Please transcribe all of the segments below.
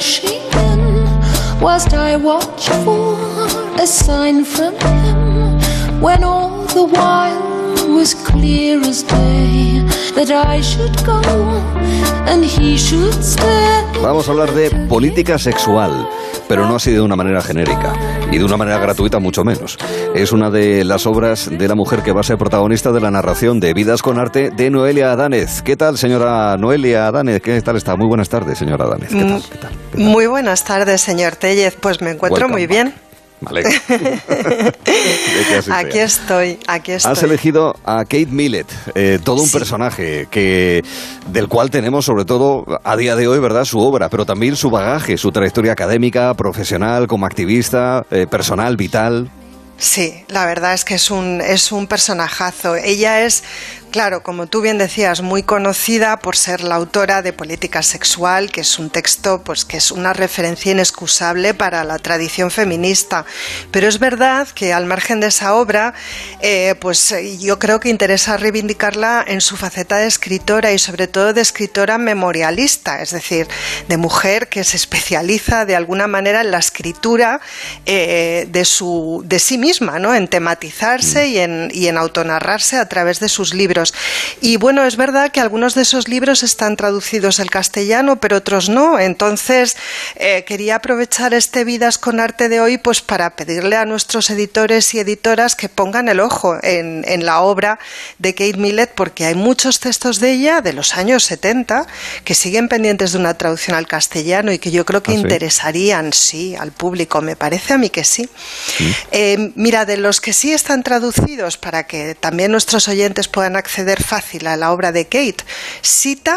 rushing in, whilst I watch for a sign from him, when all the while was clear as day that I should go and he should stay. Vamos a hablar de política sexual, pero no así de una manera genérica y de una manera gratuita mucho menos. Es una de las obras de la mujer que va a ser protagonista de la narración de Vidas con Arte de Noelia Adánez. ¿Qué tal, señora Noelia Adánez? ¿Qué tal está? Muy buenas tardes, señora Adánez. ¿Qué tal? ¿Qué tal? ¿Qué tal? Muy buenas tardes, señor Tellez. Pues me encuentro Welcome muy bien. Vale. Aquí sea. estoy, aquí estoy. Has elegido a Kate Millett, eh, todo un Sí. personaje que del cual tenemos sobre todo a día de hoy, ¿verdad? Su obra, pero también su bagaje, su trayectoria académica, profesional, como activista, eh, personal, vital. Sí, la verdad es que es un, es un personajazo. Ella es, claro, como tú bien decías, muy conocida por ser la autora de Política Sexual, que es un texto pues, que es una referencia inexcusable para la tradición feminista. Pero es verdad que al margen de esa obra, eh, pues yo creo que interesa reivindicarla en su faceta de escritora y sobre todo de escritora memorialista, es decir, de mujer que se especializa de alguna manera en la escritura eh, de, su, de sí misma, ¿no? en tematizarse y, en, y en autonarrarse a través de sus libros. Y bueno, es verdad que algunos de esos libros están traducidos al castellano, pero otros no. Entonces, eh, quería aprovechar este Vidas con Arte de hoy pues para pedirle a nuestros editores y editoras que pongan el ojo en, en la obra de Kate Millett, porque hay muchos textos de ella de los años 70 que siguen pendientes de una traducción al castellano y que yo creo que ¿Ah, sí? interesarían, sí, al público. Me parece a mí que sí. Eh, mira, de los que sí están traducidos para que también nuestros oyentes puedan acceder fácil a la obra de Kate, Cita.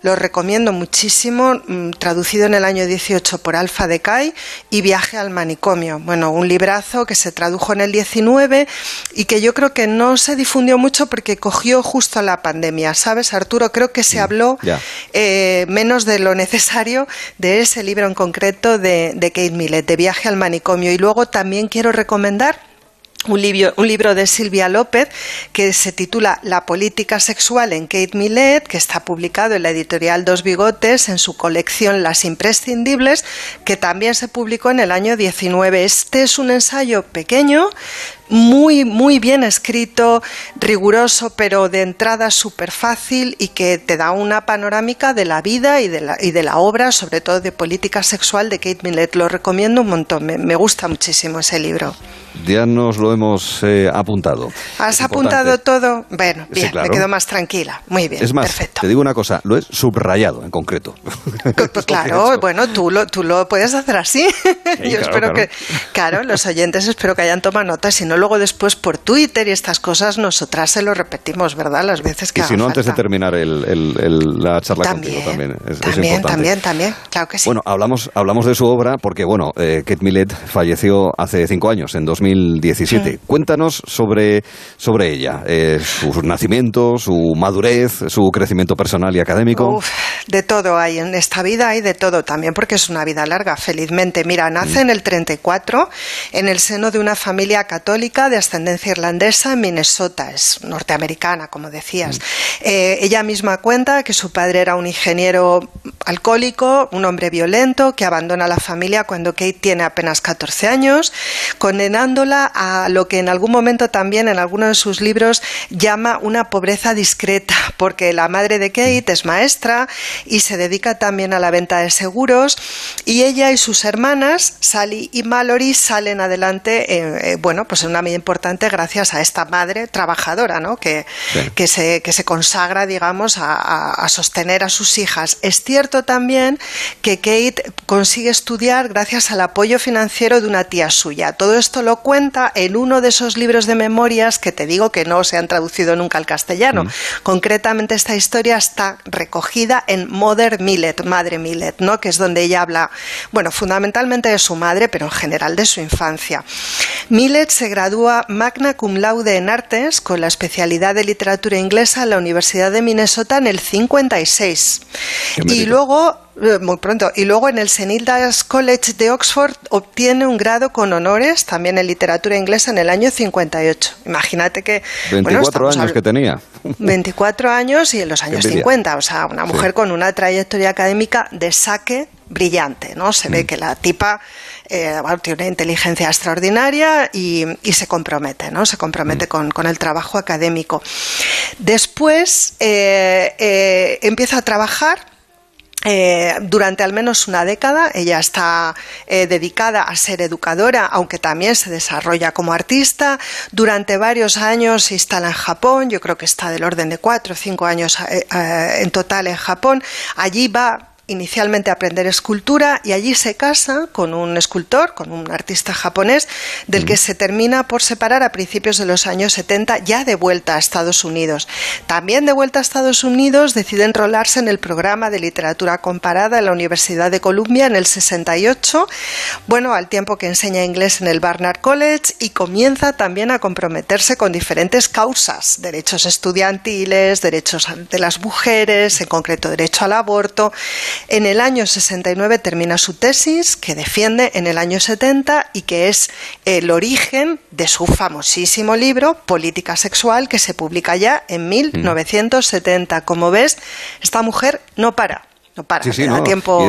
Lo recomiendo muchísimo, mm, traducido en el año 18 por Alfa Decay y Viaje al manicomio. Bueno, un librazo que se tradujo en el 19 y que yo creo que no se difundió mucho porque cogió justo la pandemia, ¿sabes, Arturo? Creo que se habló ya. eh, menos de lo necesario de ese libro en concreto de, de Kate Millett, de Viaje al manicomio. Y luego también quiero recomendar un libro, un libro de Silvia López que se titula La política sexual en Kate Millett, que está publicado en la editorial Dos Bigotes en su colección Las imprescindibles, que también se publicó en el año 19. Este es un ensayo pequeño, muy, muy bien escrito, riguroso, pero de entrada súper fácil y que te da una panorámica de la vida y de la, y de la obra, sobre todo de política sexual de Kate Millett. Lo recomiendo un montón, me, me gusta muchísimo ese libro. Ya nos lo hemos eh, apuntado. ¿Has Es apuntado importante. todo? Bueno, Sí, bien, claro. me quedo más tranquila. Muy bien, Es más, perfecto. te digo una cosa, lo he subrayado en concreto. Pues he claro, bueno, tú lo, tú lo puedes hacer así. Yo claro, espero claro. que, claro, los oyentes espero que hayan tomado nota, si no luego después por Twitter y estas cosas nosotras se lo repetimos, ¿verdad? Las veces que Y si no, antes de falta. terminar el- el- el- la charla También, contigo también. Es, es también, importante. también, también, claro que sí. Bueno, hablamos, hablamos de su obra porque, bueno, eh, Kate Millett falleció hace cinco años, en 2017. Cuéntanos sobre, sobre ella, eh, su nacimiento, su madurez, su crecimiento personal y académico. Uf, de todo hay en esta vida, hay de todo también, porque es una vida larga, felizmente. Mira, nace en el 34 en el seno de una familia católica de ascendencia irlandesa en Minnesota, es norteamericana, como decías. Eh, ella misma cuenta que su padre era un ingeniero alcohólico, un hombre violento, que abandona la familia cuando Kate tiene apenas 14 años, condenándola a lo que en algún momento también en alguno de sus libros llama una pobreza discreta, porque la madre de Kate es maestra y se dedica también a la venta de seguros y ella y sus hermanas, Sally y Mallory, salen adelante, eh, eh, bueno, pues en una medida importante gracias a esta madre trabajadora, ¿no? Que, Sí. que, se, que se consagra, digamos, a, a- a sostener a sus hijas. Es cierto también que Kate consigue estudiar gracias al apoyo financiero de una tía suya. Todo esto lo cuenta en uno de esos libros de memorias que te digo que no se han traducido nunca al castellano. Concretamente esta historia está recogida en Mother Millet, Madre Millet, ¿no? que es donde ella habla, bueno, fundamentalmente de su madre, pero en general de su infancia. Millet se gradúa magna cum laude en artes con la especialidad de literatura inglesa en la Universidad de Minnesota en el 56. Qué Y mérito. Luego eh, muy pronto. Y luego en el St. Hilda's College de Oxford obtiene un grado con honores también en literatura inglesa en el año 58. Imagínate que... bueno, 24 estamos años que tenía. 24 años y en los años envidia. 50. O sea, una mujer con una trayectoria académica de saque brillante, ¿no? Se ve mm. que la tipa eh, tiene una inteligencia extraordinaria y, se compromete, ¿no? Se compromete mm. con, el trabajo académico. Después eh, eh, empieza a trabajar durante al menos una década. Ella está dedicada a ser educadora, aunque también se desarrolla como artista. Durante varios años se instala en Japón, yo creo que está del orden de cuatro o cinco años en total en Japón. Allí va inicialmente a aprender escultura y allí se casa con un escultor, con un artista japonés, del que se termina por separar a principios de los años 70, ya de vuelta a Estados Unidos. También de vuelta a Estados Unidos decide enrolarse en el programa de literatura comparada en la Universidad de Columbia en el 68, bueno, al tiempo que enseña inglés en el Barnard College y comienza también a comprometerse con diferentes causas, derechos estudiantiles, derechos de las mujeres, en concreto derecho al aborto, en el año 69 termina su tesis, que defiende en el año 70 y que es el origen de su famosísimo libro Política Sexual, que se publica ya en 1970. Como ves, esta mujer no para no para, sí, tiempo.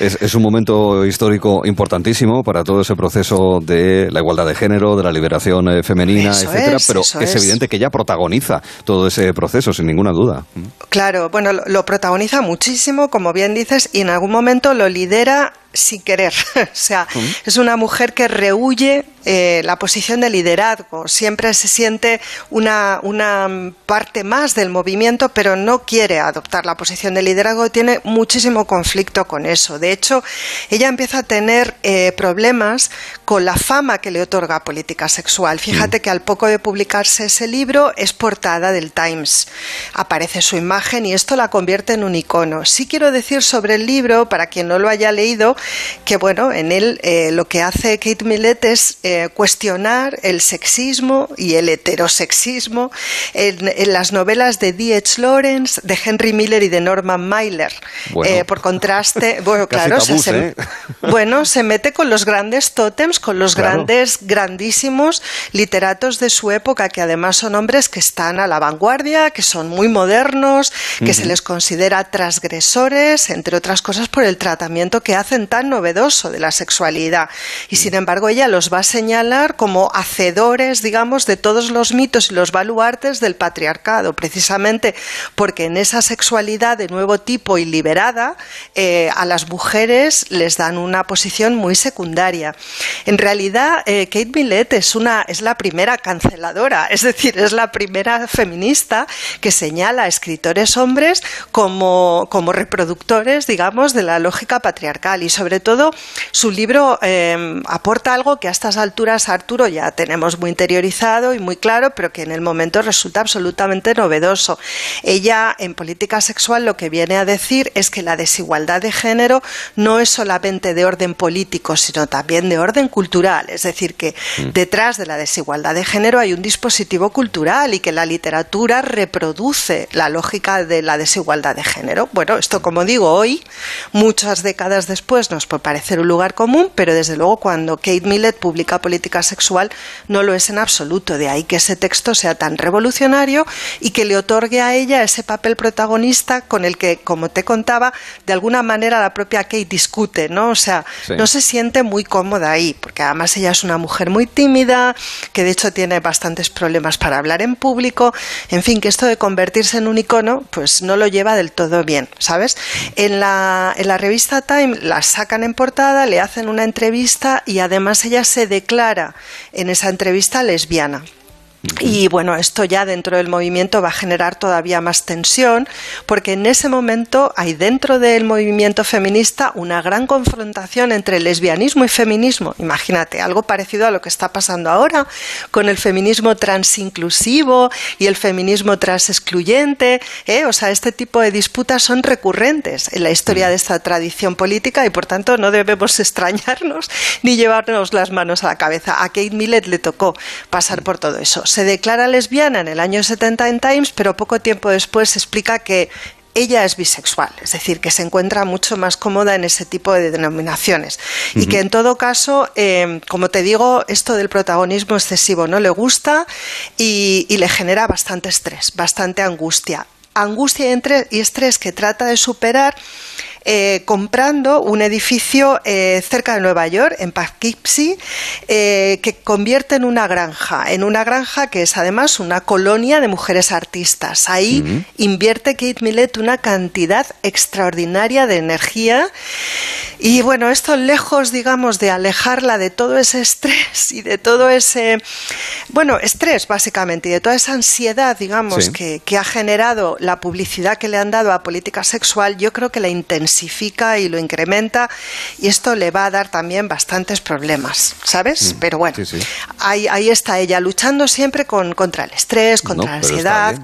Es, un momento histórico importantísimo para todo ese proceso de la igualdad de género, de la liberación eh, femenina, etcétera, pero es, evidente que ella protagoniza todo ese proceso, sin ninguna duda. Claro, bueno, lo protagoniza muchísimo, como bien dices, y en algún momento lo lidera sin querer. o sea, es una mujer que rehuye eh, la posición de liderazgo. Siempre se siente una, una, parte más del movimiento, pero no quiere adoptar la posición de liderazgo. Tiene muchísimo conflicto con eso. De hecho, ella empieza a tener eh, problemas con la fama que le otorga política sexual. Fíjate que al poco de publicarse ese libro es portada del Times. Aparece su imagen y esto la convierte en un icono. Sí quiero decir sobre el libro, para quien no lo haya leído, que bueno, en él eh, lo que hace Kate Millett es eh, cuestionar el sexismo y el heterosexismo en, las novelas de D.H. Lawrence, de Henry Miller y de Norman Mailer. Eh, por contraste, bueno, claro, se, bueno, se mete con los grandes tótems, con los grandes, grandísimos literatos de su época, que además son hombres que están a la vanguardia, que son muy modernos, que se les considera transgresores, entre otras cosas por el tratamiento que hacen novedoso de la sexualidad. Y sin embargo, ella los va a señalar como hacedores, digamos, de todos los mitos y los baluartes del patriarcado, precisamente porque en esa sexualidad de nuevo tipo y liberada, eh, a las mujeres les dan una posición muy secundaria. En realidad, eh, Kate Millett es, una, es la primera canceladora, es decir, es la primera feminista que señala a escritores hombres como, como reproductores, digamos, de la lógica patriarcal y sobre todo su libro eh, aporta algo que a estas alturas Arturo ya tenemos muy interiorizado y muy claro, pero que en el momento resulta absolutamente novedoso. Ella en política sexual lo que viene a decir es que la desigualdad de género no es solamente de orden político, sino también de orden cultural. Es decir, que mm. detrás de la desigualdad de género hay un dispositivo cultural y que la literatura reproduce la lógica de la desigualdad de género. Bueno, esto como digo hoy, muchas décadas después nos puede parecer un lugar común, pero desde luego cuando Kate Millett publica Política Sexual no lo es en absoluto. De ahí que ese texto sea tan revolucionario y que le otorgue a ella ese papel protagonista con el que, como te contaba, de alguna manera la propia Kate discute, ¿no? O sea, no se siente muy cómoda ahí, porque además ella es una mujer muy tímida, que de hecho tiene bastantes problemas para hablar en público, en fin, que esto de convertirse en un icono, pues no lo lleva del todo bien, ¿sabes? En la, en la revista Time la sacan en portada, le hacen una entrevista y además ella se declara en esa entrevista lesbiana. Y bueno, esto ya dentro del movimiento va a generar todavía más tensión, porque en ese momento hay dentro del movimiento feminista una gran confrontación entre lesbianismo y feminismo. Imagínate, algo parecido a lo que está pasando ahora con el feminismo transinclusivo y el feminismo transexcluyente. ¿eh? O sea, este tipo de disputas son recurrentes en la historia de esta tradición política y por tanto no debemos extrañarnos ni llevarnos las manos a la cabeza. A Kate Millett le tocó pasar por todo eso se declara lesbiana en el año 70 en Times, pero poco tiempo después explica que ella es bisexual, es decir, que se encuentra mucho más cómoda en ese tipo de denominaciones y que en todo caso, eh, como te digo, esto del protagonismo excesivo no le gusta y, le genera bastante estrés, bastante angustia. Angustia y estrés que trata de superar eh, comprando un edificio eh, cerca de Nueva York, en Poughkeepsie, que convierte en una granja, en una granja que es además una colonia de mujeres artistas. Ahí invierte Kate Millett una cantidad extraordinaria de energía. Y bueno, esto lejos, digamos, de alejarla de todo ese estrés y de todo ese, bueno, estrés básicamente y de toda esa ansiedad, digamos, que, que, ha generado la publicidad que le han dado a política sexual, yo creo que la intensifica y lo incrementa y esto le va a dar también bastantes problemas, ¿sabes? Mm, Pero bueno, Ahí, ahí, está ella luchando siempre con, contra el estrés, contra la ansiedad,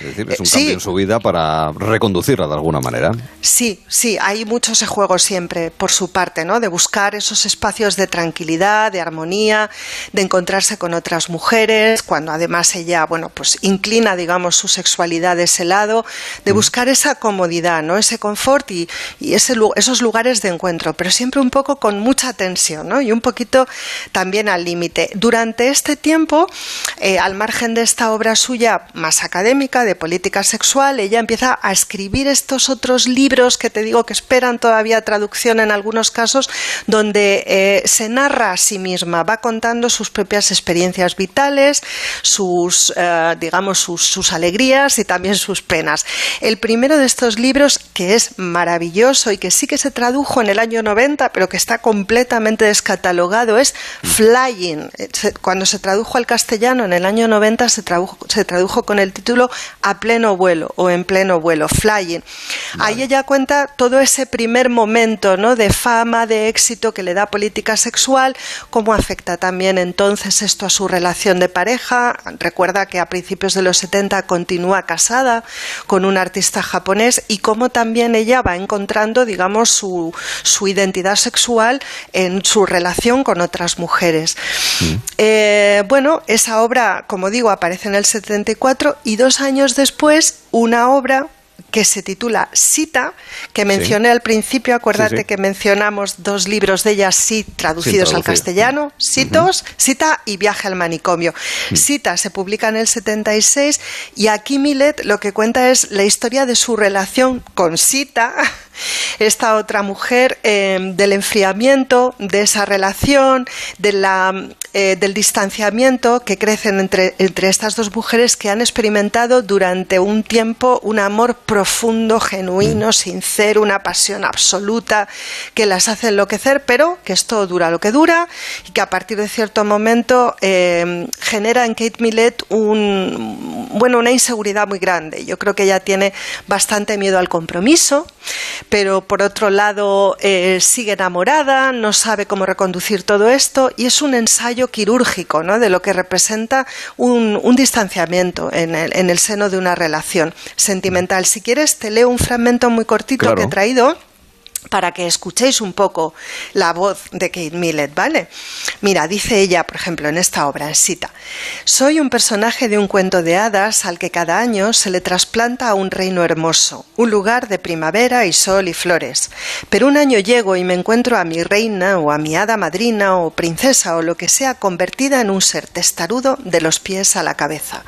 es decir, es un cambio en su vida para reconducirla de alguna manera. Sí, sí, hay mucho ese juego siempre por su parte, ¿no? De buscar esos espacios de tranquilidad, de armonía, de encontrarse con otras mujeres, cuando además ella, bueno, pues inclina, digamos, su sexualidad de ese lado, de buscar esa comodidad, ¿no? Ese confort y, ese, esos lugares de encuentro, pero siempre un poco con mucha tensión, ¿no? Y un poquito también al límite. Durante este tiempo, eh, al margen de esta obra suya más académica, de política sexual, ella empieza a escribir estos otros libros que te digo que esperan todavía traducción en algunos casos, donde eh, se narra a sí misma, va contando sus propias experiencias vitales, sus, eh, digamos, sus, alegrías y también sus penas. El primero de estos libros, que es maravilloso y que sí que se tradujo en el año 90, pero que está completamente descatalogado, es Flying. Cuando se tradujo al castellano en el año 90, se tradujo, se tradujo con el título a pleno vuelo o en pleno vuelo, flying. Ahí ella cuenta todo ese primer momento ¿no? de fama, de éxito que le da política sexual, cómo afecta también entonces esto a su relación de pareja. Recuerda que a principios de los 70 continúa casada con un artista japonés y cómo también ella va encontrando, digamos, su, su identidad sexual en su relación con otras mujeres. Mm. Eh, bueno, esa obra, como digo, aparece en el 74 y dos años después una obra que se titula Cita, que mencioné al principio, acuérdate que mencionamos dos libros de ella, sí, traducidos al castellano, Citos, Cita y Viaje al manicomio. Mm. Cita se publica en el 76 y aquí Millet lo que cuenta es la historia de su relación con Cita, esta otra mujer, eh, del enfriamiento de esa relación, de la, eh, del distanciamiento que crecen entre, entre estas dos mujeres que han experimentado durante un tiempo un amor profundo, genuino, mm. sincero, una pasión absoluta que las hace enloquecer, pero que esto dura lo que dura y que a partir de cierto momento eh, genera en Kate Millett un, bueno, una inseguridad muy grande. Yo creo que ella tiene bastante miedo al compromiso, pero por otro lado eh, sigue enamorada, no sabe cómo reconducir todo esto y es un ensayo quirúrgico ¿no? de lo que representa un, distanciamiento en el, seno de una relación sentimental. Si quieres, te leo un fragmento muy cortito que he traído para que escuchéis un poco la voz de Kate Millett, ¿vale? Mira, dice ella, por ejemplo, en esta obra, en cita, soy un personaje de un cuento de hadas al que cada año se le trasplanta a un reino hermoso, un lugar de primavera y sol y flores. Pero un año llego y me encuentro a mi reina o a mi hada madrina o princesa o lo que sea convertida en un ser testarudo de los pies a la cabeza.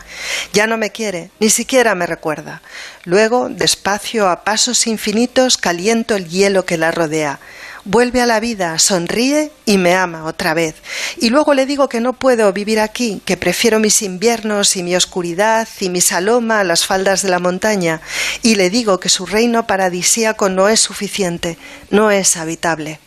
Ya no me quiere, ni siquiera me recuerda. Luego, despacio, a pasos infinitos, caliento el hielo que la rodea. Vuelve a la vida, sonríe y me ama otra vez. Y luego le digo que no puedo vivir aquí, que prefiero mis inviernos y mi oscuridad y mi saloma a las faldas de la montaña. Y le digo que su reino paradisíaco no es suficiente, no es habitable.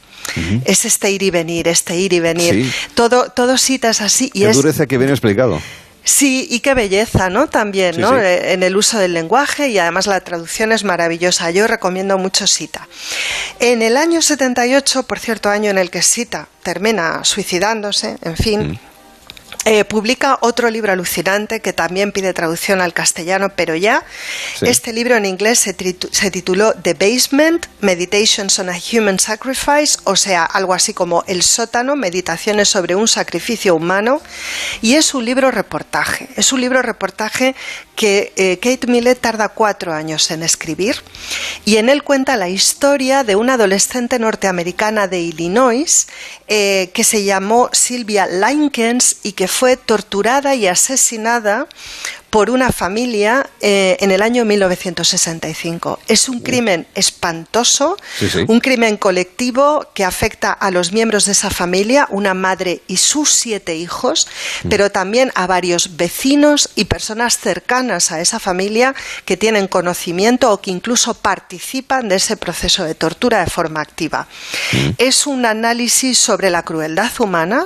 Es este ir y venir, este ir y venir. Todo, todo citas así. Y Qué dureza que viene explicado. Sí, y qué belleza, ¿no? También, ¿no? Eh, en el uso del lenguaje y además la traducción es maravillosa. Yo recomiendo mucho Sita. En el año 78, por cierto, año en el que Sita termina suicidándose, en fin. Mm. Eh, publica otro libro alucinante que también pide traducción al castellano, pero ya. Este libro en inglés se, tituló The Basement, Meditations on a Human Sacrifice, o sea, algo así como El sótano, Meditaciones sobre un sacrificio humano, y es un libro reportaje. Es un libro reportaje que eh, Kate Millett tarda cuatro años en escribir, y en él cuenta la historia de una adolescente norteamericana de Illinois eh, que se llamó Sylvia Linkens y que fue torturada y asesinada por una familia eh, en el año 1965. Es un crimen espantoso, un crimen colectivo que afecta a los miembros de esa familia, una madre y sus siete hijos, mm. pero también a varios vecinos y personas cercanas a esa familia que tienen conocimiento o que incluso participan de ese proceso de tortura de forma activa. Mm. Es un análisis sobre la crueldad humana,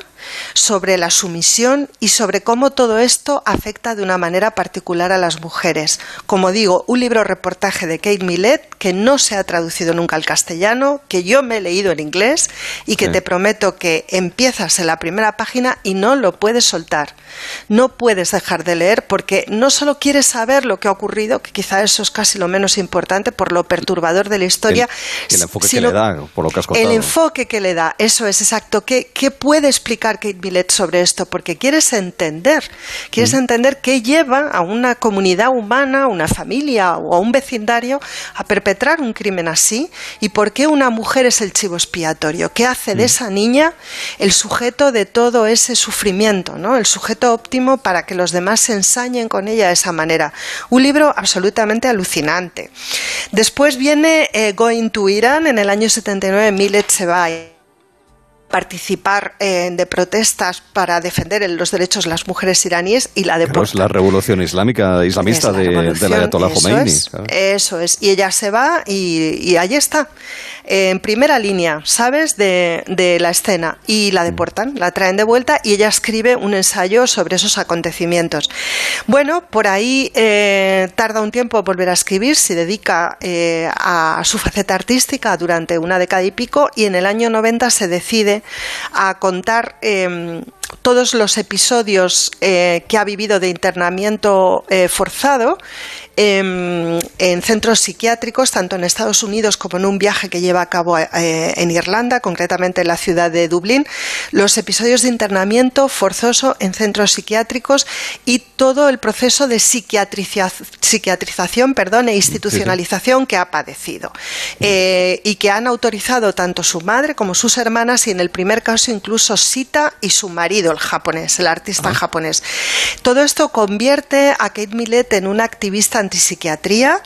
sobre la sumisión y sobre cómo todo esto afecta de una manera particular a las mujeres. Como digo, un libro reportaje de Kate Millett que no se ha traducido nunca al castellano, que yo me he leído en inglés y que te prometo que empiezas en la primera página y no lo puedes soltar. No puedes dejar de leer porque no solo quieres saber lo que ha ocurrido, que quizá eso es casi lo menos importante por lo perturbador de la historia. El, enfoque que le da, por lo que has contado. El enfoque que le da, eso es exacto. ¿Qué, qué puede explicar Kate Millett sobre esto? Porque quieres entender, quieres mm. entender qué lleva a una comunidad humana, una familia o a un vecindario a perpetrar un crimen así y por qué una mujer es el chivo expiatorio. ¿Qué hace de mm. esa niña el sujeto de todo ese sufrimiento, ¿no? El sujeto óptimo para que los demás se ensañen con ella de esa manera. Un libro absolutamente alucinante. Después viene eh, Going to Iran en el año 79, Millet se va participar eh, de protestas para defender los derechos de las mujeres iraníes y la de es la revolución islámica islamista de, la Ayatollah Khomeini. Eso es, y ella se va y, y allí está en primera línea, ¿sabes?, de, la escena y la deportan, la traen de vuelta y ella escribe un ensayo sobre esos acontecimientos. Bueno, por ahí eh, tarda un tiempo volver a escribir, se dedica eh, a su faceta artística durante una década y pico y en el año 90 se decide a contar em, todos los episodios eh, que ha vivido de internamiento forzado Em, en, centros psiquiátricos, tanto en Estados Unidos como en un viaje que lleva a cabo eh, en Irlanda, concretamente en la ciudad de Dublín, los episodios de internamiento forzoso en centros psiquiátricos y todo el proceso de psiquiatrización perdón, e institucionalización que ha padecido. Eh, y que han autorizado tanto su madre como sus hermanas y en el primer caso incluso Sita y su marido, el japonés, el artista japonés. Todo esto convierte a Kate Millett en una activista antipsiquiatría,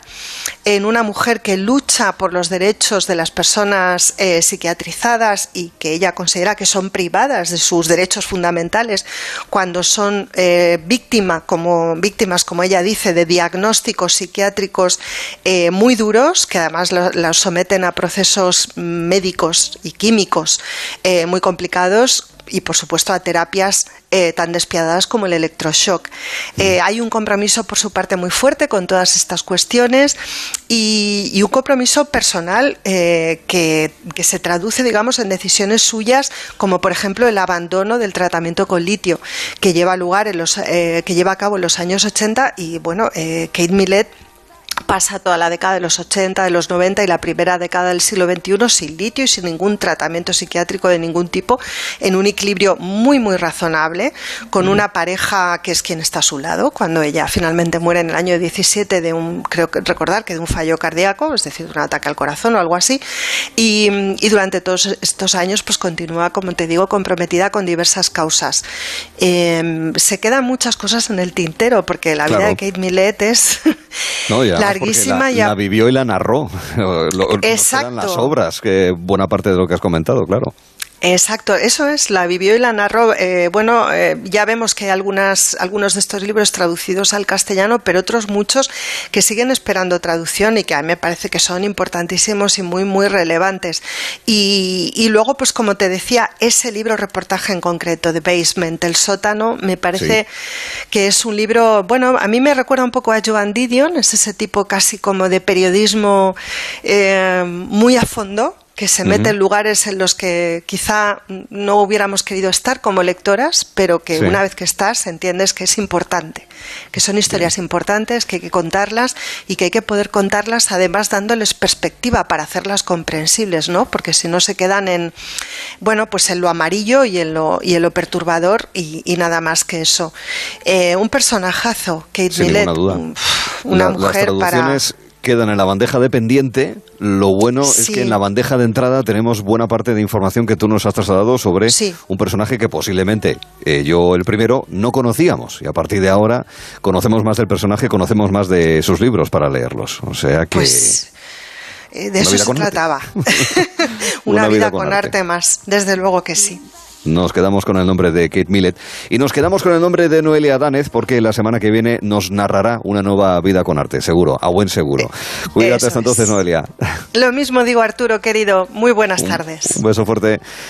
en una mujer que lucha por los derechos de las personas eh, psiquiatrizadas y que ella considera que son privadas de sus derechos fundamentales cuando son eh, víctima, como, víctimas, como ella dice, de diagnósticos psiquiátricos eh, muy duros, que además las someten a procesos médicos y químicos muy complicados y por supuesto a terapias eh, tan despiadadas como el electroshock. Eh, hay un compromiso por su parte muy fuerte con todas estas cuestiones y, un compromiso personal eh, que, se traduce, digamos, en decisiones suyas, como por ejemplo el abandono del tratamiento con litio, que lleva lugar en los, que lleva a cabo en los años 80 y bueno, Kate Millett pasa toda la década de los 80, de los 90 y la primera década del siglo XXI sin litio y sin ningún tratamiento psiquiátrico de ningún tipo, en un equilibrio muy, muy razonable, con una pareja que es quien está a su lado, cuando ella finalmente muere en el año 17 de un, creo que recordar que de un fallo cardíaco, es decir, de un ataque al corazón o algo así, y, durante todos estos años pues continúa, como te digo, comprometida con diversas causas. Em, se quedan muchas cosas en el tintero, porque la vida de Kate Millett es larguísima. La, vivió y la narró. Exacto. las obras, que buena parte de lo que has comentado, claro. Exacto, eso es, la vivió y la narró. Eh, bueno, eh, ya vemos que hay algunas, algunos de estos libros traducidos al castellano, pero otros muchos que siguen esperando traducción y que a mí me parece que son importantísimos y muy, muy relevantes. Y, luego, pues como te decía, ese libro reportaje en concreto, The Basement, El sótano, me parece que es un libro, bueno, a mí me recuerda un poco a Joan Didion, es ese tipo casi como de periodismo eh, muy a fondo que se mete en lugares en los que quizá no hubiéramos querido estar como lectoras, pero que una vez que estás entiendes que es importante, que son historias importantes, que hay que contarlas y que hay que poder contarlas además dándoles perspectiva para hacerlas comprensibles, ¿no? Porque si no se quedan en, bueno, pues en lo amarillo y en lo, y en lo perturbador y, nada más que eso. Eh, un personajazo, Kate Millett, una mujer para quedan en la bandeja de pendiente. Lo bueno es que en la bandeja de entrada tenemos buena parte de información que tú nos has trasladado sobre un personaje que posiblemente eh, yo el primero no conocíamos y a partir de ahora conocemos más del personaje, conocemos más de sus libros para leerlos. O sea que... Pues, eh, de eso se trataba. Una, vida, con, arte más, desde luego que sí. Nos quedamos con el nombre de Kate Millett y nos quedamos con el nombre de Noelia Danez porque la semana que viene nos narrará una nueva vida con arte, seguro, a buen seguro. Eh, Cuídate hasta entonces, Noelia. Lo mismo digo, Arturo, querido. Muy buenas tardes. Un beso fuerte.